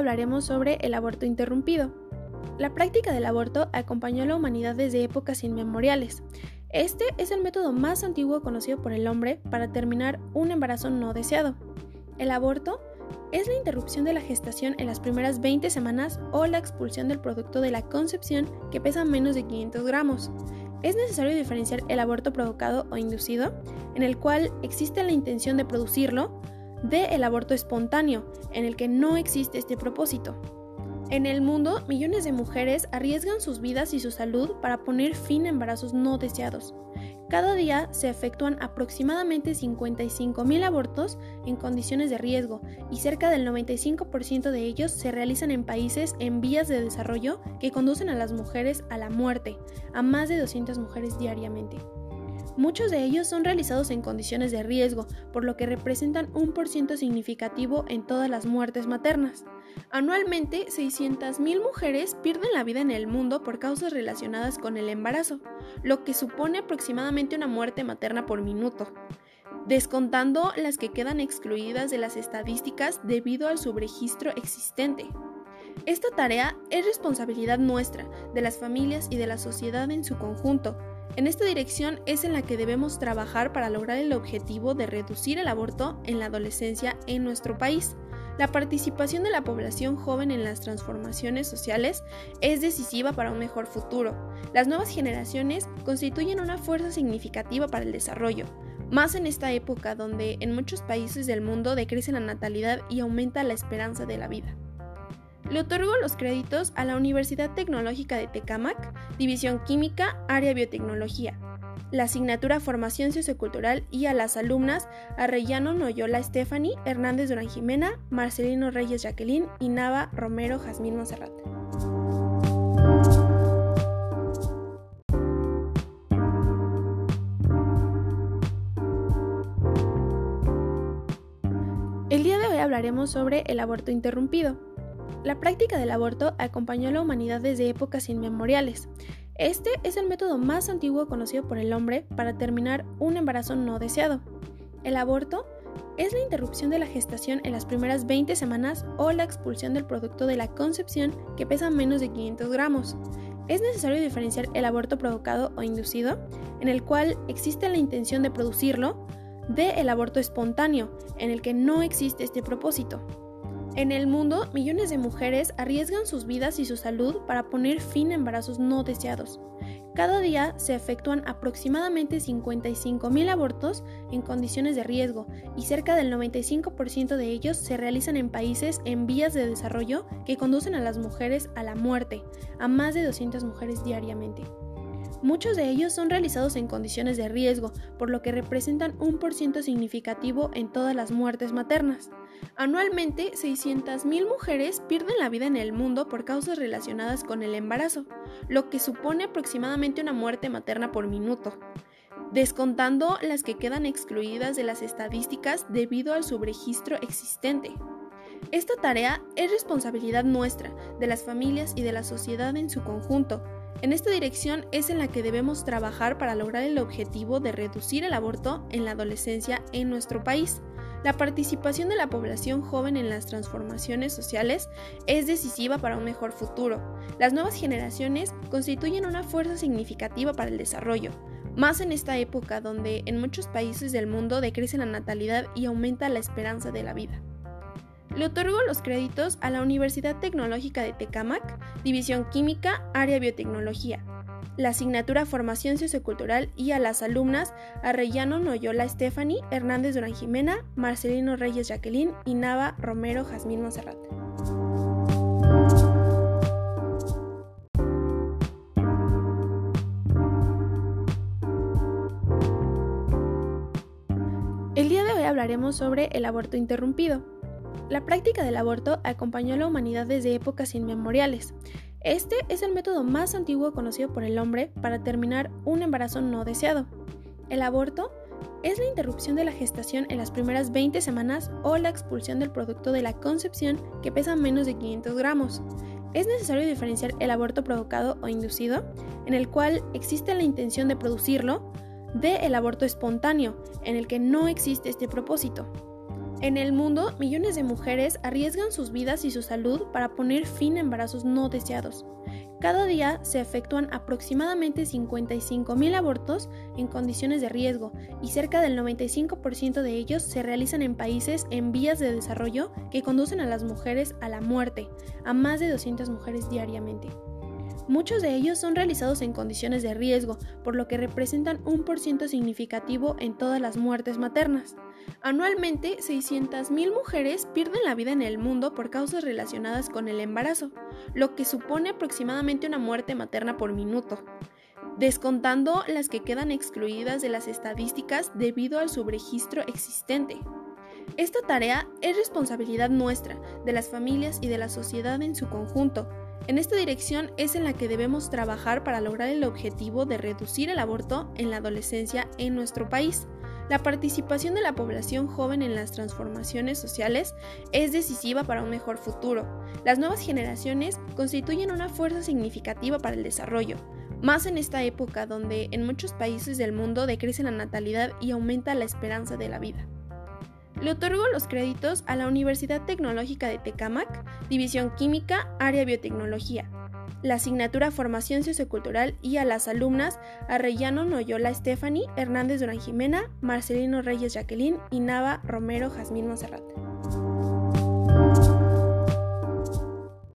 hablaremos sobre el aborto interrumpido. La práctica del aborto acompañó a la humanidad desde épocas inmemoriales. Este es el método más antiguo conocido por el hombre para terminar un embarazo no deseado. El aborto es la interrupción de la gestación en las primeras 20 semanas o la expulsión del producto de la concepción que pesa menos de 500 gramos. Es necesario diferenciar el aborto provocado o inducido, en el cual existe la intención de producirlo, de el aborto espontáneo, en el que no existe este propósito. En el mundo, millones de mujeres arriesgan sus vidas y su salud para poner fin a embarazos no deseados. Cada día se efectúan aproximadamente 55.000 abortos en condiciones de riesgo y cerca del 95% de ellos se realizan en países en vías de desarrollo que conducen a las mujeres a la muerte, a más de 200 mujeres diariamente. Muchos de ellos son realizados en condiciones de riesgo, por lo que representan un por ciento significativo en todas las muertes maternas. Anualmente, 600.000 mujeres pierden la vida en el mundo por causas relacionadas con el embarazo, lo que supone aproximadamente una muerte materna por minuto, descontando las que quedan excluidas de las estadísticas debido al subregistro existente. Esta tarea es responsabilidad nuestra, de las familias y de la sociedad en su conjunto, en esta dirección es en la que debemos trabajar para lograr el objetivo de reducir el aborto en la adolescencia en nuestro país. La participación de la población joven en las transformaciones sociales es decisiva para un mejor futuro. Las nuevas generaciones constituyen una fuerza significativa para el desarrollo, más en esta época donde en muchos países del mundo decrece la natalidad y aumenta la esperanza de la vida. Le otorgo los créditos a la Universidad Tecnológica de Tecámac, División Química, Área Biotecnología, la asignatura Formación Sociocultural y a las alumnas Arrellano Noyola Stephanie, Hernández Durán Jimena, Marcelino Reyes Jacqueline y Nava Romero Jazmín Monserrat. El día de hoy hablaremos sobre el aborto interrumpido. La práctica del aborto acompañó a la humanidad desde épocas inmemoriales. Este es el método más antiguo conocido por el hombre para terminar un embarazo no deseado. El aborto es la interrupción de la gestación en las primeras 20 semanas o la expulsión del producto de la concepción que pesa menos de 500 gramos. Es necesario diferenciar el aborto provocado o inducido, en el cual existe la intención de producirlo, de el aborto espontáneo, en el que no existe este propósito. En el mundo, millones de mujeres arriesgan sus vidas y su salud para poner fin a embarazos no deseados. Cada día se efectúan aproximadamente 55.000 abortos en condiciones de riesgo y cerca del 95% de ellos se realizan en países en vías de desarrollo que conducen a las mujeres a la muerte, a más de 200 mujeres diariamente. Muchos de ellos son realizados en condiciones de riesgo, por lo que representan un por ciento significativo en todas las muertes maternas. Anualmente, 600.000 mujeres pierden la vida en el mundo por causas relacionadas con el embarazo, lo que supone aproximadamente una muerte materna por minuto, descontando las que quedan excluidas de las estadísticas debido al subregistro existente. Esta tarea es responsabilidad nuestra, de las familias y de la sociedad en su conjunto, en esta dirección es en la que debemos trabajar para lograr el objetivo de reducir el aborto en la adolescencia en nuestro país. La participación de la población joven en las transformaciones sociales es decisiva para un mejor futuro. Las nuevas generaciones constituyen una fuerza significativa para el desarrollo, más en esta época donde en muchos países del mundo decrece la natalidad y aumenta la esperanza de la vida. Le otorgo los créditos a la Universidad Tecnológica de Tecámac, División Química, Área Biotecnología, la asignatura Formación Sociocultural y a las alumnas Arrellano Noyola Stephanie, Hernández Durán Jimena, Marcelino Reyes Jacqueline y Nava Romero Jazmín Monserrat. El día de hoy hablaremos sobre el aborto interrumpido. La práctica del aborto acompañó a la humanidad desde épocas inmemoriales. Este es el método más antiguo conocido por el hombre para terminar un embarazo no deseado. El aborto es la interrupción de la gestación en las primeras 20 semanas o la expulsión del producto de la concepción que pesa menos de 500 gramos. Es necesario diferenciar el aborto provocado o inducido, en el cual existe la intención de producirlo, de el aborto espontáneo, en el que no existe este propósito. En el mundo, millones de mujeres arriesgan sus vidas y su salud para poner fin a embarazos no deseados. Cada día se efectúan aproximadamente 55.000 abortos en condiciones de riesgo y cerca del 95% de ellos se realizan en países en vías de desarrollo que conducen a las mujeres a la muerte, a más de 200 mujeres diariamente. Muchos de ellos son realizados en condiciones de riesgo, por lo que representan un por ciento significativo en todas las muertes maternas. Anualmente, 600.000 mujeres pierden la vida en el mundo por causas relacionadas con el embarazo, lo que supone aproximadamente una muerte materna por minuto, descontando las que quedan excluidas de las estadísticas debido al subregistro existente. Esta tarea es responsabilidad nuestra, de las familias y de la sociedad en su conjunto, en esta dirección es en la que debemos trabajar para lograr el objetivo de reducir el aborto en la adolescencia en nuestro país. La participación de la población joven en las transformaciones sociales es decisiva para un mejor futuro. Las nuevas generaciones constituyen una fuerza significativa para el desarrollo, más en esta época donde en muchos países del mundo decrece la natalidad y aumenta la esperanza de la vida. Le otorgo los créditos a la Universidad Tecnológica de Tecámac, División Química, Área Biotecnología, la asignatura Formación Sociocultural y a las alumnas Arrellano Noyola Stephanie, Hernández Durán Jimena, Marcelino Reyes Jacqueline y Nava Romero Jazmín Monserrat.